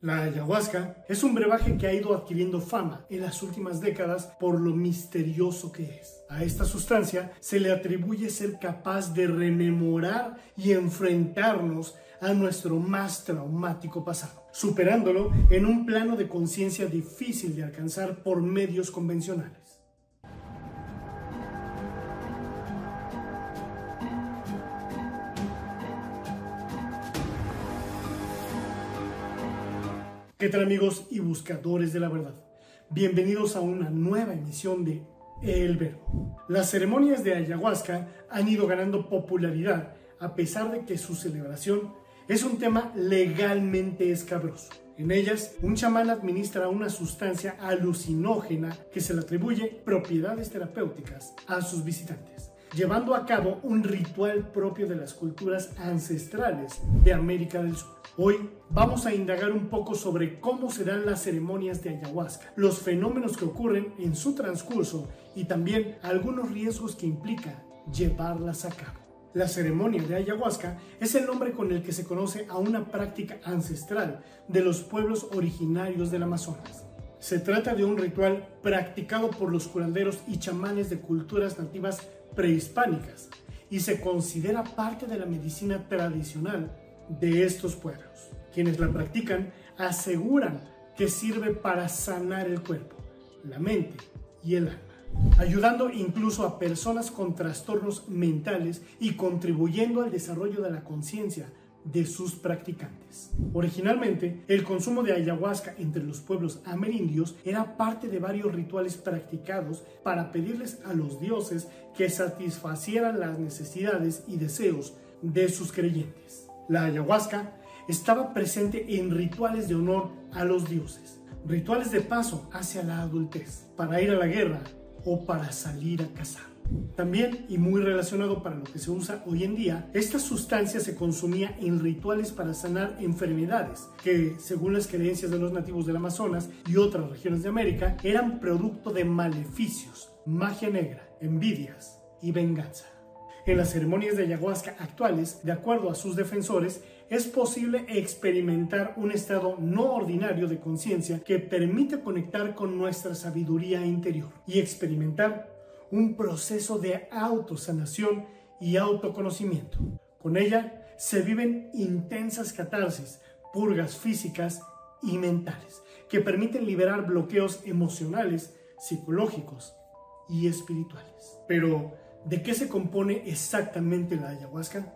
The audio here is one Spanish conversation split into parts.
La ayahuasca es un brebaje que ha ido adquiriendo fama en las últimas décadas por lo misterioso que es. A esta sustancia se le atribuye ser capaz de rememorar y enfrentarnos a nuestro más traumático pasado, superándolo en un plano de conciencia difícil de alcanzar por medios convencionales. ¿Qué tal amigos y buscadores de la verdad? Bienvenidos a una nueva emisión de El Verbo. Las ceremonias de ayahuasca han ido ganando popularidad a pesar de que su celebración es un tema legalmente escabroso. En ellas, un chamán administra una sustancia alucinógena que se le atribuye propiedades terapéuticas a sus visitantes, llevando a cabo un ritual propio de las culturas ancestrales de América del Sur. Hoy vamos a indagar un poco sobre cómo se dan las ceremonias de ayahuasca, los fenómenos que ocurren en su transcurso y también algunos riesgos que implica llevarlas a cabo. La ceremonia de ayahuasca es el nombre con el que se conoce a una práctica ancestral de los pueblos originarios del Amazonas. Se trata de un ritual practicado por los curanderos y chamanes de culturas nativas prehispánicas y se considera parte de la medicina tradicional de estos pueblos. Quienes la practican aseguran que sirve para sanar el cuerpo, la mente y el alma, ayudando incluso a personas con trastornos mentales y contribuyendo al desarrollo de la conciencia de sus practicantes. Originalmente, el consumo de ayahuasca entre los pueblos amerindios era parte de varios rituales practicados para pedirles a los dioses que satisfacieran las necesidades y deseos de sus creyentes. La ayahuasca estaba presente en rituales de honor a los dioses, rituales de paso hacia la adultez, para ir a la guerra o para salir a cazar. También, y muy relacionado para lo que se usa hoy en día, esta sustancia se consumía en rituales para sanar enfermedades que, según las creencias de los nativos del Amazonas y otras regiones de América, eran producto de maleficios, magia negra, envidias y venganza. En las ceremonias de ayahuasca actuales, de acuerdo a sus defensores, es posible experimentar un estado no ordinario de conciencia que permite conectar con nuestra sabiduría interior y experimentar un proceso de autosanación y autoconocimiento. Con ella se viven intensas catarsis, purgas físicas y mentales, que permiten liberar bloqueos emocionales, psicológicos y espirituales. Pero, ¿De qué se compone exactamente la ayahuasca?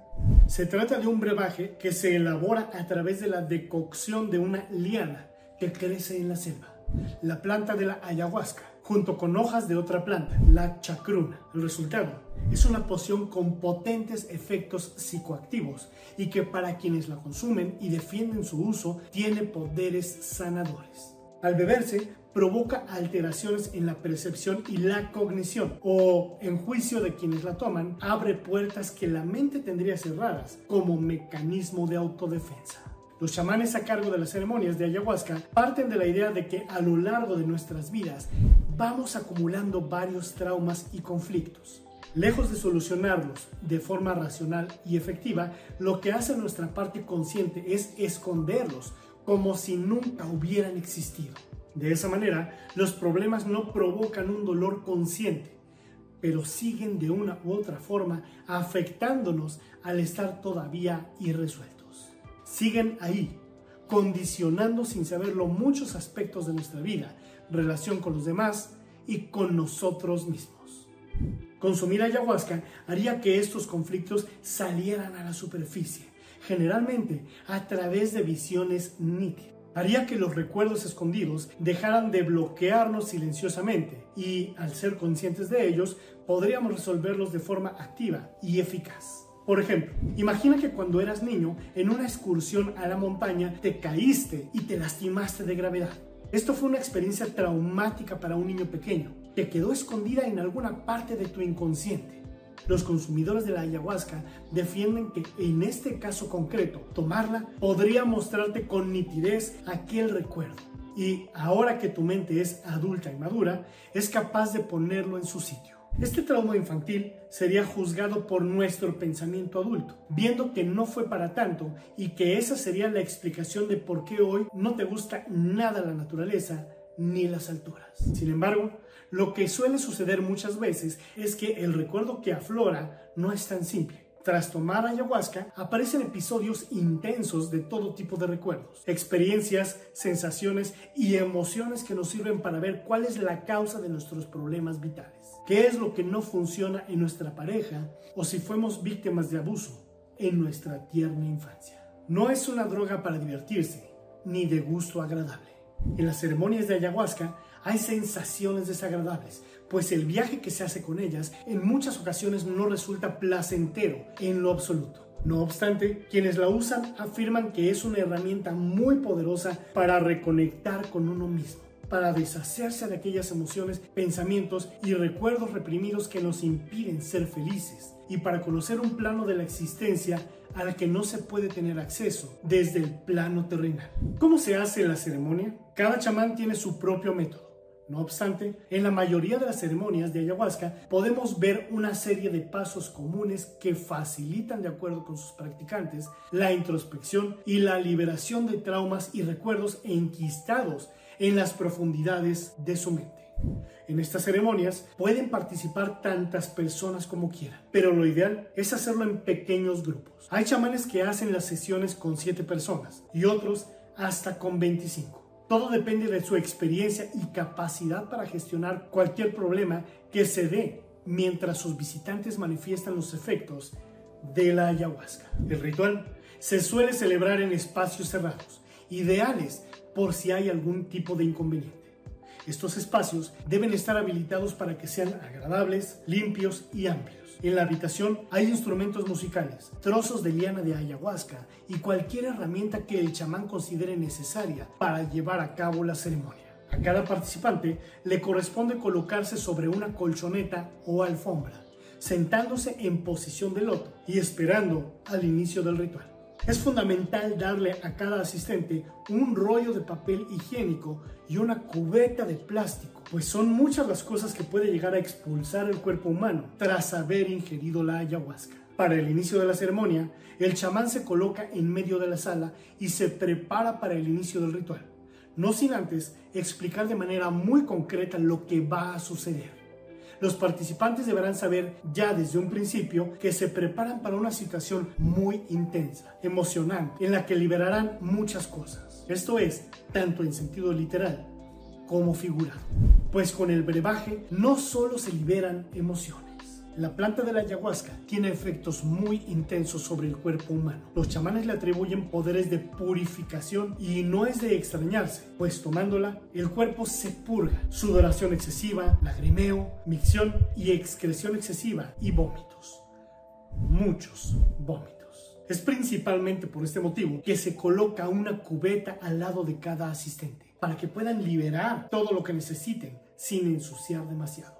Se trata de un brebaje que se elabora a través de la decocción de una liana que crece en la selva, la planta de la ayahuasca, junto con hojas de otra planta, la chacruna. El resultado es una poción con potentes efectos psicoactivos y que para quienes la consumen y defienden su uso tiene poderes sanadores. Al beberse, provoca alteraciones en la percepción y la cognición, o en juicio de quienes la toman, abre puertas que la mente tendría cerradas como mecanismo de autodefensa. Los chamanes a cargo de las ceremonias de ayahuasca parten de la idea de que a lo largo de nuestras vidas vamos acumulando varios traumas y conflictos. Lejos de solucionarlos de forma racional y efectiva, lo que hace nuestra parte consciente es esconderlos como si nunca hubieran existido. De esa manera, los problemas no provocan un dolor consciente, pero siguen de una u otra forma afectándonos al estar todavía irresueltos. Siguen ahí, condicionando sin saberlo muchos aspectos de nuestra vida, relación con los demás y con nosotros mismos. Consumir ayahuasca haría que estos conflictos salieran a la superficie, generalmente a través de visiones nítidas haría que los recuerdos escondidos dejaran de bloquearnos silenciosamente y, al ser conscientes de ellos, podríamos resolverlos de forma activa y eficaz. Por ejemplo, imagina que cuando eras niño, en una excursión a la montaña, te caíste y te lastimaste de gravedad. Esto fue una experiencia traumática para un niño pequeño, que quedó escondida en alguna parte de tu inconsciente. Los consumidores de la ayahuasca defienden que en este caso concreto, tomarla podría mostrarte con nitidez aquel recuerdo. Y ahora que tu mente es adulta y madura, es capaz de ponerlo en su sitio. Este trauma infantil sería juzgado por nuestro pensamiento adulto, viendo que no fue para tanto y que esa sería la explicación de por qué hoy no te gusta nada la naturaleza ni las alturas. Sin embargo, lo que suele suceder muchas veces es que el recuerdo que aflora no es tan simple. Tras tomar ayahuasca, aparecen episodios intensos de todo tipo de recuerdos, experiencias, sensaciones y emociones que nos sirven para ver cuál es la causa de nuestros problemas vitales, qué es lo que no funciona en nuestra pareja o si fuimos víctimas de abuso en nuestra tierna infancia. No es una droga para divertirse, ni de gusto agradable. En las ceremonias de ayahuasca hay sensaciones desagradables, pues el viaje que se hace con ellas en muchas ocasiones no resulta placentero en lo absoluto. No obstante, quienes la usan afirman que es una herramienta muy poderosa para reconectar con uno mismo, para deshacerse de aquellas emociones, pensamientos y recuerdos reprimidos que nos impiden ser felices y para conocer un plano de la existencia al que no se puede tener acceso desde el plano terrenal. ¿Cómo se hace la ceremonia? Cada chamán tiene su propio método. No obstante, en la mayoría de las ceremonias de ayahuasca podemos ver una serie de pasos comunes que facilitan, de acuerdo con sus practicantes, la introspección y la liberación de traumas y recuerdos enquistados en las profundidades de su mente. En estas ceremonias pueden participar tantas personas como quieran, pero lo ideal es hacerlo en pequeños grupos. Hay chamanes que hacen las sesiones con 7 personas y otros hasta con 25. Todo depende de su experiencia y capacidad para gestionar cualquier problema que se dé mientras sus visitantes manifiestan los efectos de la ayahuasca. El ritual se suele celebrar en espacios cerrados, ideales por si hay algún tipo de inconveniente. Estos espacios deben estar habilitados para que sean agradables, limpios y amplios. En la habitación hay instrumentos musicales, trozos de liana de ayahuasca y cualquier herramienta que el chamán considere necesaria para llevar a cabo la ceremonia. A cada participante le corresponde colocarse sobre una colchoneta o alfombra, sentándose en posición de loto y esperando al inicio del ritual. Es fundamental darle a cada asistente un rollo de papel higiénico y una cubeta de plástico, pues son muchas las cosas que puede llegar a expulsar el cuerpo humano tras haber ingerido la ayahuasca. Para el inicio de la ceremonia, el chamán se coloca en medio de la sala y se prepara para el inicio del ritual, no sin antes explicar de manera muy concreta lo que va a suceder. Los participantes deberán saber ya desde un principio que se preparan para una situación muy intensa, emocionante, en la que liberarán muchas cosas. Esto es, tanto en sentido literal como figurado. Pues con el brebaje no solo se liberan emociones, la planta de la ayahuasca tiene efectos muy intensos sobre el cuerpo humano. Los chamanes le atribuyen poderes de purificación y no es de extrañarse, pues tomándola el cuerpo se purga. Sudoración excesiva, lagrimeo, micción y excreción excesiva y vómitos. Muchos vómitos. Es principalmente por este motivo que se coloca una cubeta al lado de cada asistente para que puedan liberar todo lo que necesiten sin ensuciar demasiado.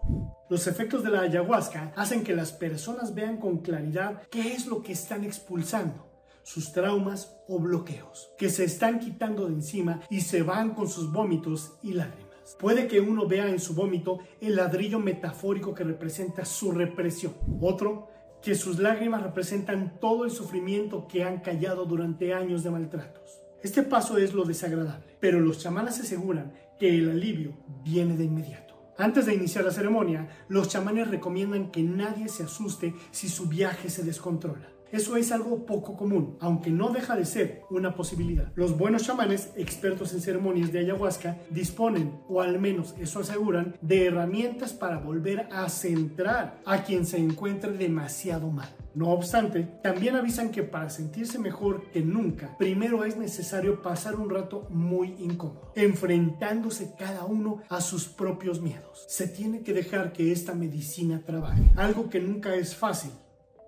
Los efectos de la ayahuasca hacen que las personas vean con claridad qué es lo que están expulsando, sus traumas o bloqueos, que se están quitando de encima y se van con sus vómitos y lágrimas. Puede que uno vea en su vómito el ladrillo metafórico que representa su represión. Otro, que sus lágrimas representan todo el sufrimiento que han callado durante años de maltratos. Este paso es lo desagradable, pero los chamanes aseguran que el alivio viene de inmediato. Antes de iniciar la ceremonia, los chamanes recomiendan que nadie se asuste si su viaje se descontrola. Eso es algo poco común, aunque no deja de ser una posibilidad. Los buenos chamanes, expertos en ceremonias de ayahuasca, disponen, o al menos eso aseguran, de herramientas para volver a centrar a quien se encuentre demasiado mal. No obstante, también avisan que para sentirse mejor que nunca, primero es necesario pasar un rato muy incómodo, enfrentándose cada uno a sus propios miedos. Se tiene que dejar que esta medicina trabaje, algo que nunca es fácil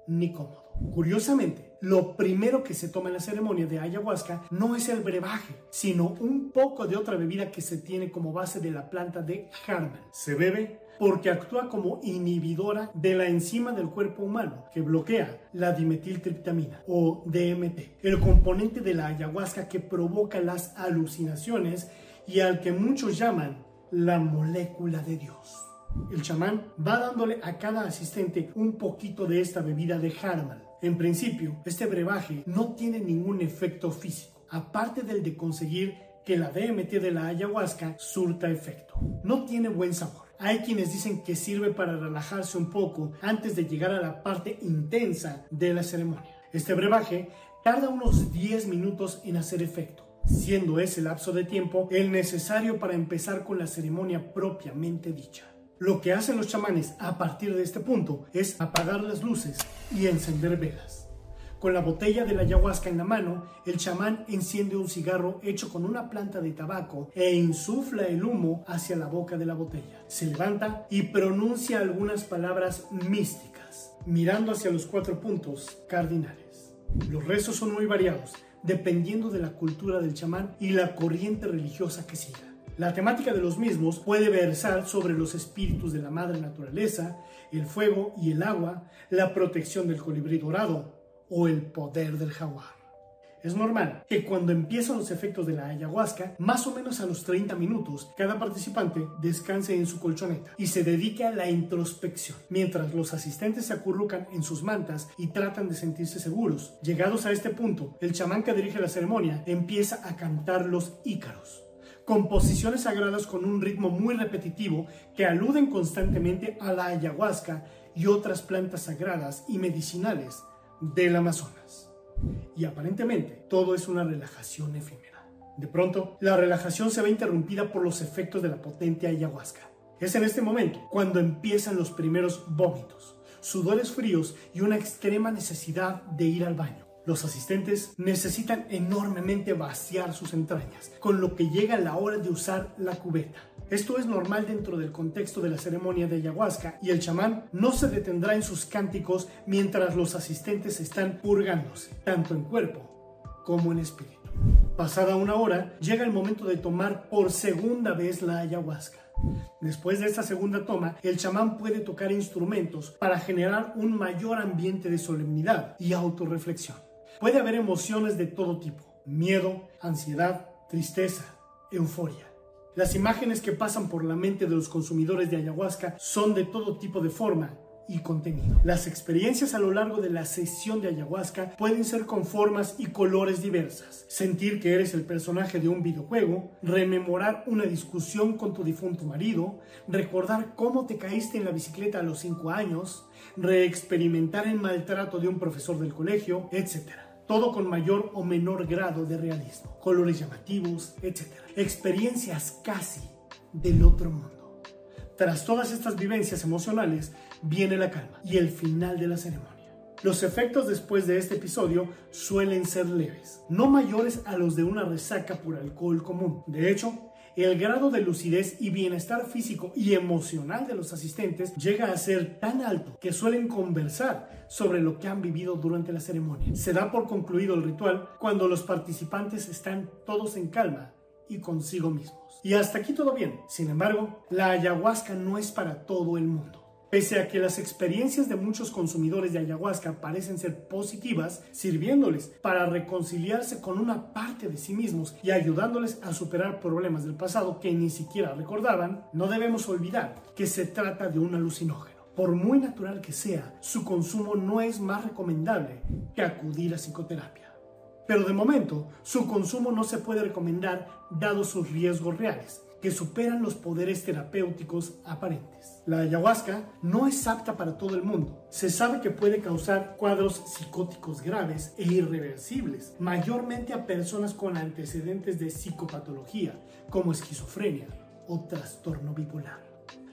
ni cómodo. Curiosamente, lo primero que se toma en la ceremonia de ayahuasca no es el brebaje, sino un poco de otra bebida que se tiene como base de la planta de Harman. Se bebe porque actúa como inhibidora de la enzima del cuerpo humano que bloquea la dimetiltriptamina o DMT, el componente de la ayahuasca que provoca las alucinaciones y al que muchos llaman la molécula de Dios. El chamán va dándole a cada asistente un poquito de esta bebida de Harmal. En principio, este brebaje no tiene ningún efecto físico, aparte del de conseguir que la DMT de la ayahuasca surta efecto. No tiene buen sabor. Hay quienes dicen que sirve para relajarse un poco antes de llegar a la parte intensa de la ceremonia. Este brebaje tarda unos 10 minutos en hacer efecto, siendo ese lapso de tiempo el necesario para empezar con la ceremonia propiamente dicha. Lo que hacen los chamanes a partir de este punto es apagar las luces y encender velas. Con la botella de la ayahuasca en la mano, el chamán enciende un cigarro hecho con una planta de tabaco e insufla el humo hacia la boca de la botella. Se levanta y pronuncia algunas palabras místicas, mirando hacia los cuatro puntos cardinales. Los rezos son muy variados, dependiendo de la cultura del chamán y la corriente religiosa que siga. La temática de los mismos puede versar sobre los espíritus de la madre naturaleza, el fuego y el agua, la protección del colibrí dorado, o el poder del jaguar. Es normal que cuando empiezan los efectos de la ayahuasca, más o menos a los 30 minutos, cada participante descanse en su colchoneta y se dedique a la introspección, mientras los asistentes se acurrucan en sus mantas y tratan de sentirse seguros. Llegados a este punto, el chamán que dirige la ceremonia empieza a cantar los ícaros, composiciones sagradas con un ritmo muy repetitivo que aluden constantemente a la ayahuasca y otras plantas sagradas y medicinales del Amazonas. Y aparentemente todo es una relajación efímera. De pronto, la relajación se ve interrumpida por los efectos de la potente ayahuasca. Es en este momento cuando empiezan los primeros vómitos, sudores fríos y una extrema necesidad de ir al baño. Los asistentes necesitan enormemente vaciar sus entrañas, con lo que llega la hora de usar la cubeta. Esto es normal dentro del contexto de la ceremonia de ayahuasca y el chamán no se detendrá en sus cánticos mientras los asistentes están purgándose, tanto en cuerpo como en espíritu. Pasada una hora, llega el momento de tomar por segunda vez la ayahuasca. Después de esta segunda toma, el chamán puede tocar instrumentos para generar un mayor ambiente de solemnidad y autorreflexión. Puede haber emociones de todo tipo, miedo, ansiedad, tristeza, euforia. Las imágenes que pasan por la mente de los consumidores de ayahuasca son de todo tipo de forma y contenido. Las experiencias a lo largo de la sesión de ayahuasca pueden ser con formas y colores diversas. Sentir que eres el personaje de un videojuego, rememorar una discusión con tu difunto marido, recordar cómo te caíste en la bicicleta a los 5 años, reexperimentar el maltrato de un profesor del colegio, etc todo con mayor o menor grado de realismo, colores llamativos, etc. Experiencias casi del otro mundo. Tras todas estas vivencias emocionales viene la calma y el final de la ceremonia. Los efectos después de este episodio suelen ser leves, no mayores a los de una resaca por alcohol común. De hecho, el grado de lucidez y bienestar físico y emocional de los asistentes llega a ser tan alto que suelen conversar sobre lo que han vivido durante la ceremonia. Se da por concluido el ritual cuando los participantes están todos en calma y consigo mismos. Y hasta aquí todo bien. Sin embargo, la ayahuasca no es para todo el mundo. Pese a que las experiencias de muchos consumidores de ayahuasca parecen ser positivas, sirviéndoles para reconciliarse con una parte de sí mismos y ayudándoles a superar problemas del pasado que ni siquiera recordaban, no debemos olvidar que se trata de un alucinógeno. Por muy natural que sea, su consumo no es más recomendable que acudir a psicoterapia. Pero de momento, su consumo no se puede recomendar dado sus riesgos reales, que superan los poderes terapéuticos aparentes. La ayahuasca no es apta para todo el mundo. Se sabe que puede causar cuadros psicóticos graves e irreversibles, mayormente a personas con antecedentes de psicopatología, como esquizofrenia o trastorno bipolar.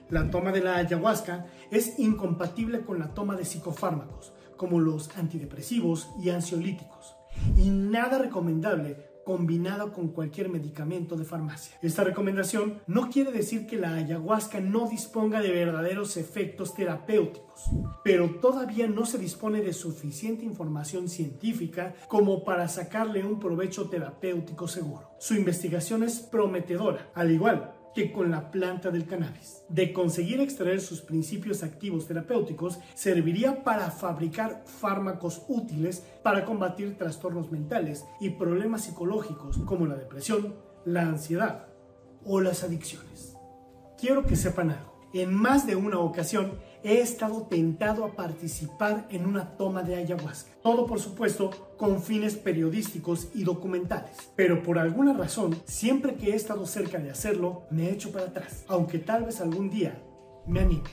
La toma de la ayahuasca es incompatible con la toma de psicofármacos, como los antidepresivos y ansiolíticos, y nada recomendable combinado con cualquier medicamento de farmacia. Esta recomendación no quiere decir que la ayahuasca no disponga de verdaderos efectos terapéuticos, pero todavía no se dispone de suficiente información científica como para sacarle un provecho terapéutico seguro. Su investigación es prometedora, al igual que con la planta del cannabis. De conseguir extraer sus principios activos terapéuticos, serviría para fabricar fármacos útiles para combatir trastornos mentales y problemas psicológicos como la depresión, la ansiedad o las adicciones. Quiero que sepan algo. En más de una ocasión he estado tentado a participar en una toma de ayahuasca. Todo por supuesto con fines periodísticos y documentales. Pero por alguna razón, siempre que he estado cerca de hacerlo, me he hecho para atrás. Aunque tal vez algún día me anime.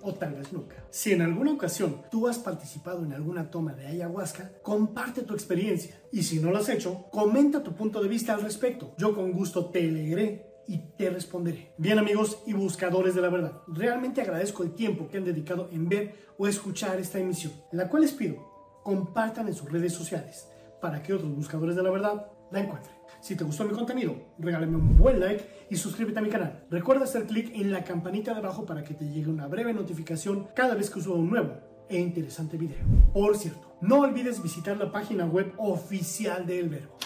O tal vez nunca. Si en alguna ocasión tú has participado en alguna toma de ayahuasca, comparte tu experiencia. Y si no lo has hecho, comenta tu punto de vista al respecto. Yo con gusto te leeré y te responderé. Bien amigos y buscadores de la verdad, realmente agradezco el tiempo que han dedicado en ver o escuchar esta emisión, la cual les pido compartan en sus redes sociales para que otros buscadores de la verdad la encuentren. Si te gustó mi contenido, regálame un buen like y suscríbete a mi canal. Recuerda hacer clic en la campanita de abajo para que te llegue una breve notificación cada vez que suba un nuevo e interesante video. Por cierto, no olvides visitar la página web oficial de El Verbo,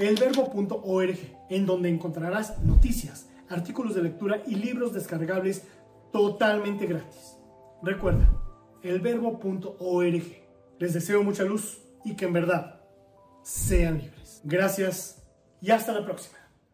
www.elverbo.org, en donde encontrarás noticias, artículos de lectura y libros descargables totalmente gratis. Recuerda, elverbo.org. Les deseo mucha luz y que en verdad sean libres. Gracias y hasta la próxima.